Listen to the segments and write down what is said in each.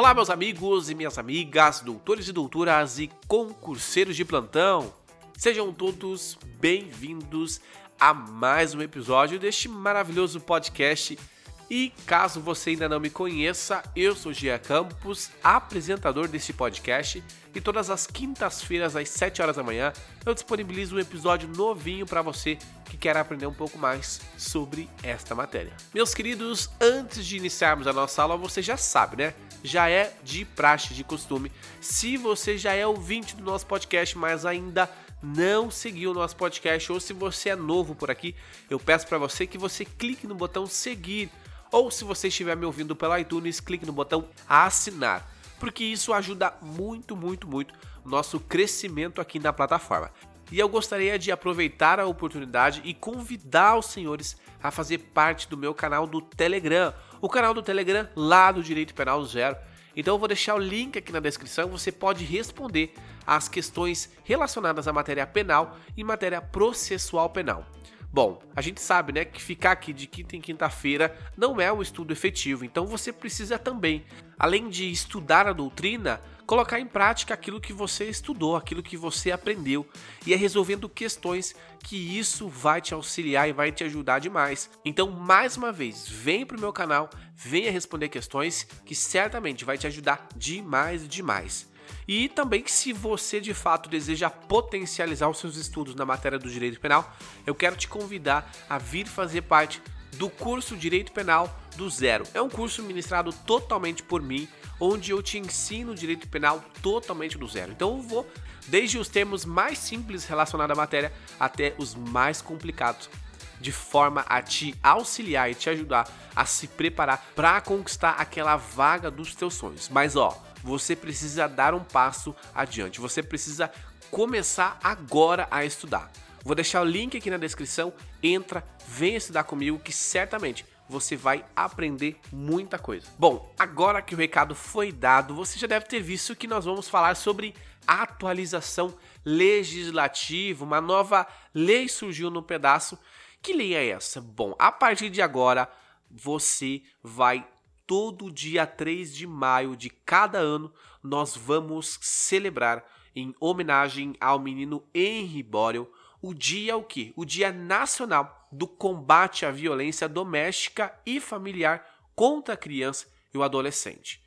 Olá, meus amigos e minhas amigas, doutores e doutoras e concurseiros de plantão. Sejam todos bem-vindos a mais um episódio deste maravilhoso podcast. E caso você ainda não me conheça, eu sou Gia Campos, apresentador deste podcast, e todas as quintas-feiras às 7 horas da manhã eu disponibilizo um episódio novinho para você que quer aprender um pouco mais sobre esta matéria. Meus queridos, antes de iniciarmos a nossa aula, você já sabe, né? Já é de praxe, de costume. Se você já é ouvinte do nosso podcast, mas ainda não seguiu o nosso podcast ou se você é novo por aqui, eu peço para você que você clique no botão seguir ou se você estiver me ouvindo pela iTunes, clique no botão assinar, porque isso ajuda muito, muito, muito o nosso crescimento aqui na plataforma. E eu gostaria de aproveitar a oportunidade e convidar os senhores a fazer parte do meu canal do Telegram, o canal do Telegram lá do Direito Penal Zero. Então eu vou deixar o link aqui na descrição, você pode responder as questões relacionadas à matéria penal e matéria processual penal. Bom, a gente sabe, né, que ficar aqui de quinta em quinta-feira não é um estudo efetivo, então você precisa também, além de estudar a doutrina, colocar em prática aquilo que você estudou, aquilo que você aprendeu, e é resolvendo questões que isso vai te auxiliar e vai te ajudar demais. Então, mais uma vez, vem pro meu canal, venha responder questões que certamente vai te ajudar demais, demais. E também se você de fato deseja potencializar os seus estudos na matéria do direito penal, eu quero te convidar a vir fazer parte do curso Direito Penal do Zero. É um curso ministrado totalmente por mim, onde eu te ensino direito penal totalmente do zero. Então eu vou desde os termos mais simples relacionados à matéria até os mais complicados, de forma a te auxiliar e te ajudar a se preparar para conquistar aquela vaga dos teus sonhos. Mas ó, você precisa dar um passo adiante. Você precisa começar agora a estudar. Vou deixar o link aqui na descrição. Entra, vem estudar comigo que certamente você vai aprender muita coisa. Bom, agora que o recado foi dado, você já deve ter visto que nós vamos falar sobre atualização legislativa, uma nova lei surgiu no pedaço. Que lei é essa? Bom, a partir de agora você vai todo dia 3 de maio de cada ano, nós vamos celebrar em homenagem ao menino Henry Borel, o dia o quê? O Dia Nacional do Combate à Violência Doméstica e Familiar contra a Criança e o Adolescente.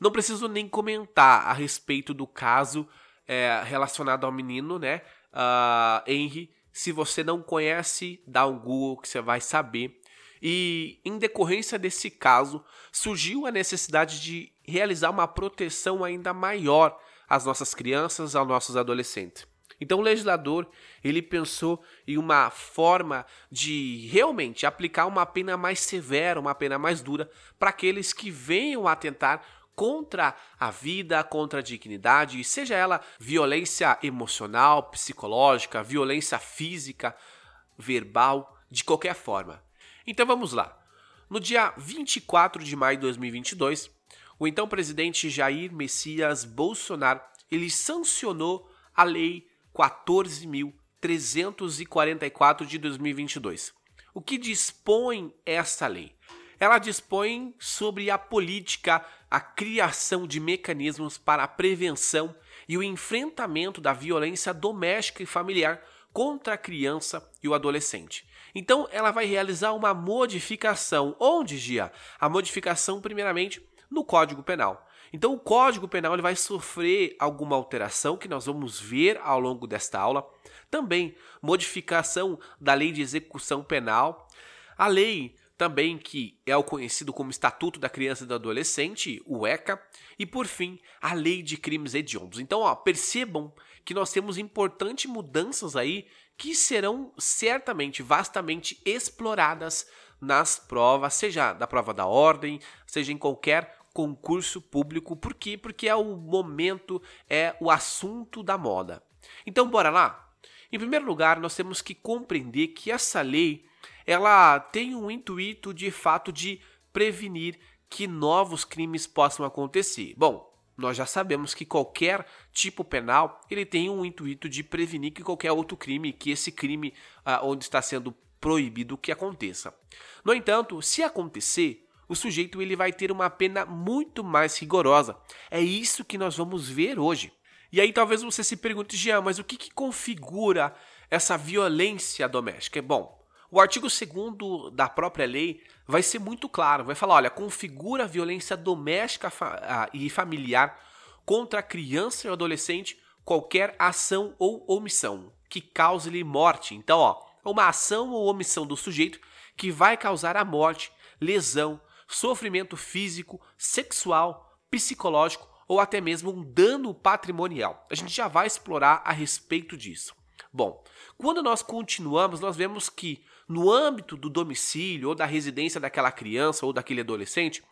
Não preciso nem comentar a respeito do caso é, relacionado ao menino, né? Uh, Henry. Se você não conhece, dá um Google que você vai saber. E, em decorrência desse caso, surgiu a necessidade de realizar uma proteção ainda maior às nossas crianças, aos nossos adolescentes. Então o legislador, ele pensou em uma forma de realmente aplicar uma pena mais severa, uma pena mais dura para aqueles que venham atentar contra a vida, contra a dignidade, seja ela violência emocional, psicológica, violência física, verbal, de qualquer forma. Então vamos lá. No dia 24 de maio de 2022, o então presidente Jair Messias Bolsonaro ele sancionou a lei 14.344 de 2022. O que dispõe essa lei? Ela dispõe sobre a política, a criação de mecanismos para a prevenção e o enfrentamento da violência doméstica e familiar contra a criança e o adolescente. Então ela vai realizar uma modificação. Onde, Gia? A modificação, primeiramente, no Código Penal. Então o Código Penal ele vai sofrer alguma alteração que nós vamos ver ao longo desta aula. Também modificação da Lei de Execução Penal. A lei também que é o conhecido como Estatuto da Criança e do Adolescente, o ECA, e por fim, a Lei de Crimes Hediondos. Então, ó, percebam que nós temos importantes mudanças aí que serão certamente vastamente exploradas nas provas, seja da prova da ordem, seja em qualquer concurso público. Por quê? Porque é o momento, é o assunto da moda. Então, bora lá? Em primeiro lugar, nós temos que compreender que essa lei, ela tem um intuito de fato de prevenir que novos crimes possam acontecer. Bom, nós já sabemos que qualquer tipo penal ele tem um intuito de prevenir que qualquer outro crime, que esse crime ah, onde está sendo proibido que aconteça. No entanto, se acontecer, o sujeito ele vai ter uma pena muito mais rigorosa. É isso que nós vamos ver hoje. E aí talvez você se pergunte, Jean, mas o que, que configura essa violência doméstica? Bom, o artigo 2 da própria lei vai ser muito claro, vai falar, olha, configura a violência doméstica e familiar contra a criança e o adolescente qualquer ação ou omissão que cause-lhe morte. Então, ó, uma ação ou omissão do sujeito que vai causar a morte, lesão, sofrimento físico, sexual, psicológico ou até mesmo um dano patrimonial. A gente já vai explorar a respeito disso. Bom, quando nós continuamos, nós vemos que no âmbito do domicílio ou da residência daquela criança ou daquele adolescente,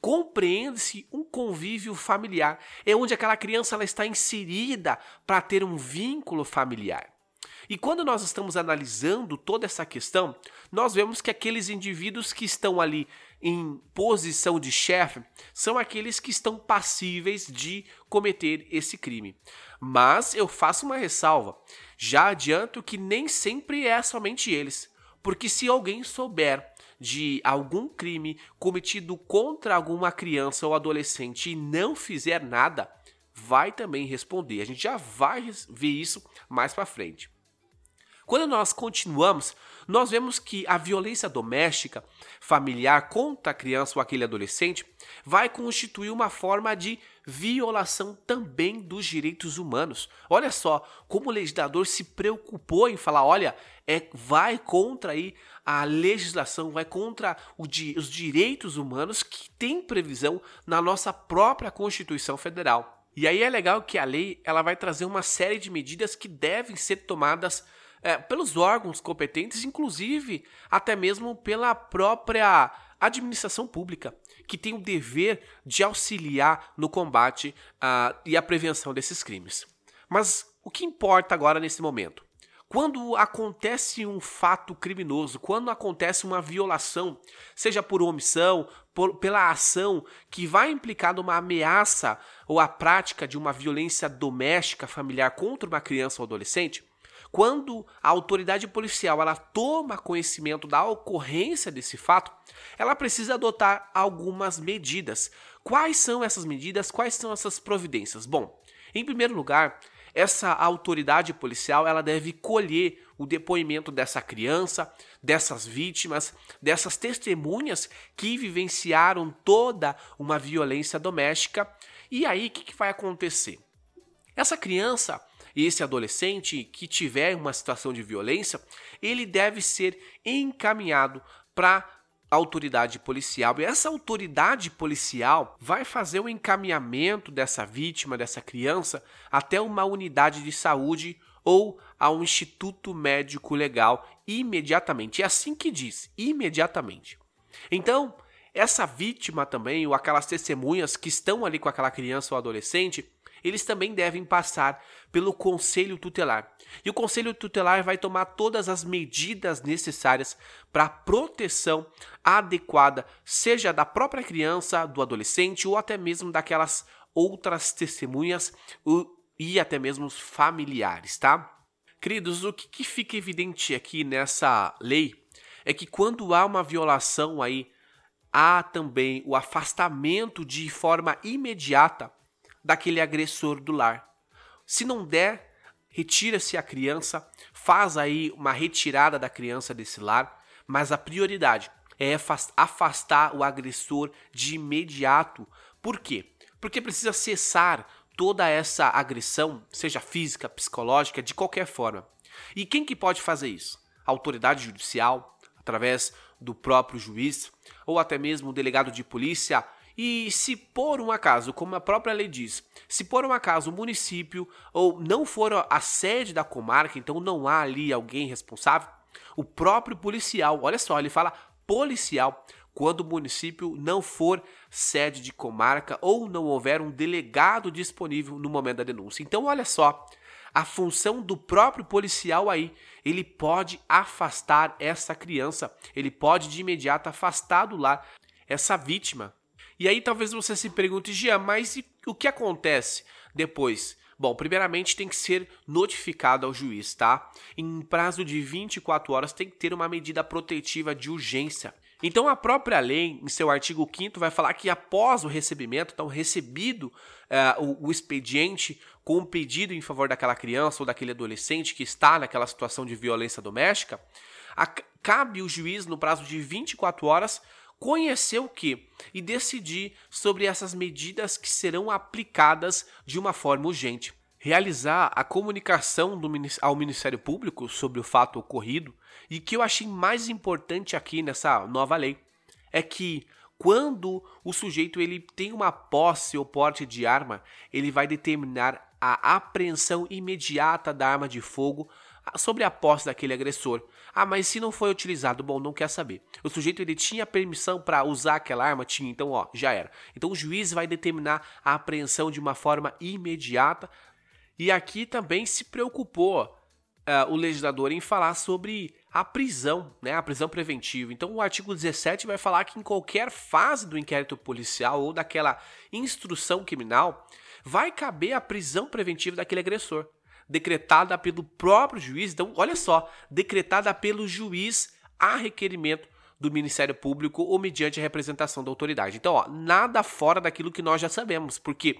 compreende-se um convívio familiar. É onde aquela criança ela está inserida para ter um vínculo familiar. E quando nós estamos analisando toda essa questão, nós vemos que aqueles indivíduos que estão ali em posição de chefe são aqueles que estão passíveis de cometer esse crime. Mas eu faço uma ressalva. Já adianto que nem sempre é somente eles. Porque se alguém souber de algum crime cometido contra alguma criança ou adolescente e não fizer nada, vai também responder. A gente já vai ver isso mais para frente. Quando nós continuamos, nós vemos que a violência doméstica, familiar contra a criança ou aquele adolescente vai constituir uma forma de violação também dos direitos humanos. Olha só como o legislador se preocupou em falar, olha, é vai contra aí a legislação, vai contra di os direitos humanos que tem previsão na nossa própria Constituição Federal. E aí é legal que a lei ela vai trazer uma série de medidas que devem ser tomadas é, pelos órgãos competentes, inclusive até mesmo pela própria administração pública, que tem o dever de auxiliar no combate uh, e a prevenção desses crimes. Mas o que importa agora nesse momento? Quando acontece um fato criminoso, quando acontece uma violação, seja por omissão, por, pela ação que vai implicar numa ameaça ou a prática de uma violência doméstica familiar contra uma criança ou adolescente, quando a autoridade policial ela toma conhecimento da ocorrência desse fato, ela precisa adotar algumas medidas. Quais são essas medidas? Quais são essas providências? Bom, em primeiro lugar, essa autoridade policial ela deve colher o depoimento dessa criança, dessas vítimas, dessas testemunhas que vivenciaram toda uma violência doméstica. E aí, o que, que vai acontecer? Essa criança esse adolescente que tiver uma situação de violência, ele deve ser encaminhado para autoridade policial. E essa autoridade policial vai fazer o encaminhamento dessa vítima, dessa criança, até uma unidade de saúde ou a um instituto médico legal imediatamente. É assim que diz, imediatamente. Então, essa vítima também, ou aquelas testemunhas que estão ali com aquela criança ou adolescente, eles também devem passar pelo conselho tutelar. E o conselho tutelar vai tomar todas as medidas necessárias para a proteção adequada, seja da própria criança, do adolescente ou até mesmo daquelas outras testemunhas e até mesmo os familiares, tá? Queridos, o que, que fica evidente aqui nessa lei é que quando há uma violação aí, há também o afastamento de forma imediata daquele agressor do lar. Se não der, retira-se a criança, faz aí uma retirada da criança desse lar, mas a prioridade é afastar o agressor de imediato. Por quê? Porque precisa cessar toda essa agressão, seja física, psicológica, de qualquer forma. E quem que pode fazer isso? A autoridade judicial, através do próprio juiz, ou até mesmo o delegado de polícia e se por um acaso, como a própria lei diz, se por um acaso o município ou não for a sede da comarca, então não há ali alguém responsável, o próprio policial, olha só, ele fala policial, quando o município não for sede de comarca ou não houver um delegado disponível no momento da denúncia. Então, olha só, a função do próprio policial aí, ele pode afastar essa criança, ele pode de imediato afastar do lar essa vítima e aí talvez você se pergunte, Gia, mas o que acontece depois? Bom, primeiramente tem que ser notificado ao juiz, tá? Em prazo de 24 horas tem que ter uma medida protetiva de urgência. Então a própria lei, em seu artigo 5 vai falar que após o recebimento, então recebido uh, o, o expediente com um pedido em favor daquela criança ou daquele adolescente que está naquela situação de violência doméstica, a, cabe o juiz, no prazo de 24 horas, conhecer o que e decidir sobre essas medidas que serão aplicadas de uma forma urgente. Realizar a comunicação do, ao Ministério Público sobre o fato ocorrido e que eu achei mais importante aqui nessa nova lei é que quando o sujeito ele tem uma posse ou porte de arma, ele vai determinar a apreensão imediata da arma de fogo sobre a posse daquele agressor. Ah, mas se não foi utilizado, bom, não quer saber. O sujeito ele tinha permissão para usar aquela arma, tinha, então ó, já era. Então o juiz vai determinar a apreensão de uma forma imediata. E aqui também se preocupou uh, o legislador em falar sobre a prisão, né, a prisão preventiva. Então, o artigo 17 vai falar que em qualquer fase do inquérito policial ou daquela instrução criminal, vai caber a prisão preventiva daquele agressor decretada pelo próprio juiz. Então, olha só, decretada pelo juiz a requerimento do Ministério Público ou mediante a representação da autoridade. Então, ó, nada fora daquilo que nós já sabemos, porque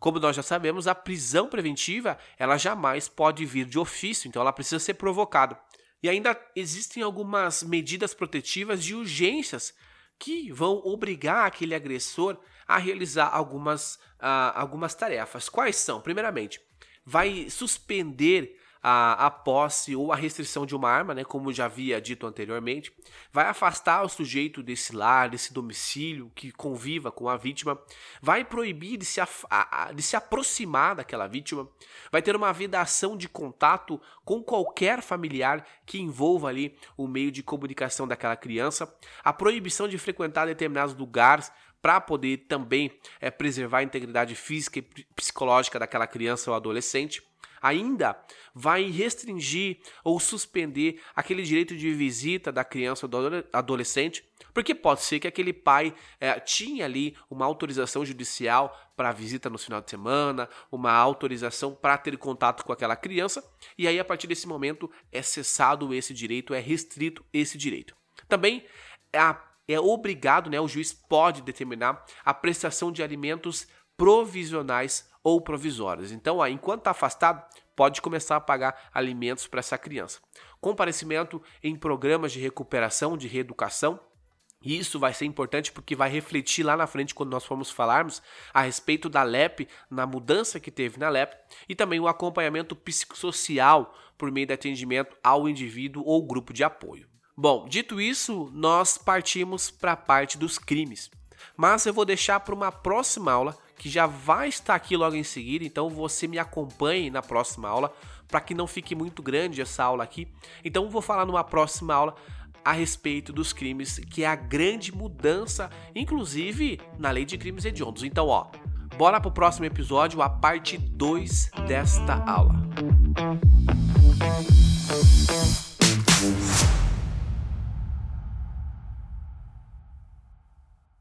como nós já sabemos, a prisão preventiva, ela jamais pode vir de ofício, então ela precisa ser provocada. E ainda existem algumas medidas protetivas de urgências que vão obrigar aquele agressor a realizar algumas, uh, algumas tarefas. Quais são? Primeiramente, vai suspender a, a posse ou a restrição de uma arma, né, como já havia dito anteriormente, vai afastar o sujeito desse lar, desse domicílio que conviva com a vítima, vai proibir de se, a, de se aproximar daquela vítima, vai ter uma vedação de contato com qualquer familiar que envolva ali o meio de comunicação daquela criança, a proibição de frequentar determinados lugares para poder também é, preservar a integridade física e psicológica daquela criança ou adolescente. Ainda vai restringir ou suspender aquele direito de visita da criança ou do adolescente, porque pode ser que aquele pai é, tinha ali uma autorização judicial para visita no final de semana, uma autorização para ter contato com aquela criança, e aí a partir desse momento é cessado esse direito, é restrito esse direito. Também a é obrigado, né, o juiz pode determinar a prestação de alimentos provisionais ou provisórios. Então, ó, enquanto está afastado, pode começar a pagar alimentos para essa criança. Comparecimento em programas de recuperação, de reeducação. E isso vai ser importante porque vai refletir lá na frente quando nós formos falarmos a respeito da LEP, na mudança que teve na LEP, e também o acompanhamento psicossocial por meio de atendimento ao indivíduo ou grupo de apoio. Bom, dito isso, nós partimos para a parte dos crimes. Mas eu vou deixar para uma próxima aula, que já vai estar aqui logo em seguida, então você me acompanhe na próxima aula, para que não fique muito grande essa aula aqui. Então vou falar numa próxima aula a respeito dos crimes, que é a grande mudança, inclusive na lei de crimes hediondos. Então, ó, bora pro próximo episódio, a parte 2 desta aula.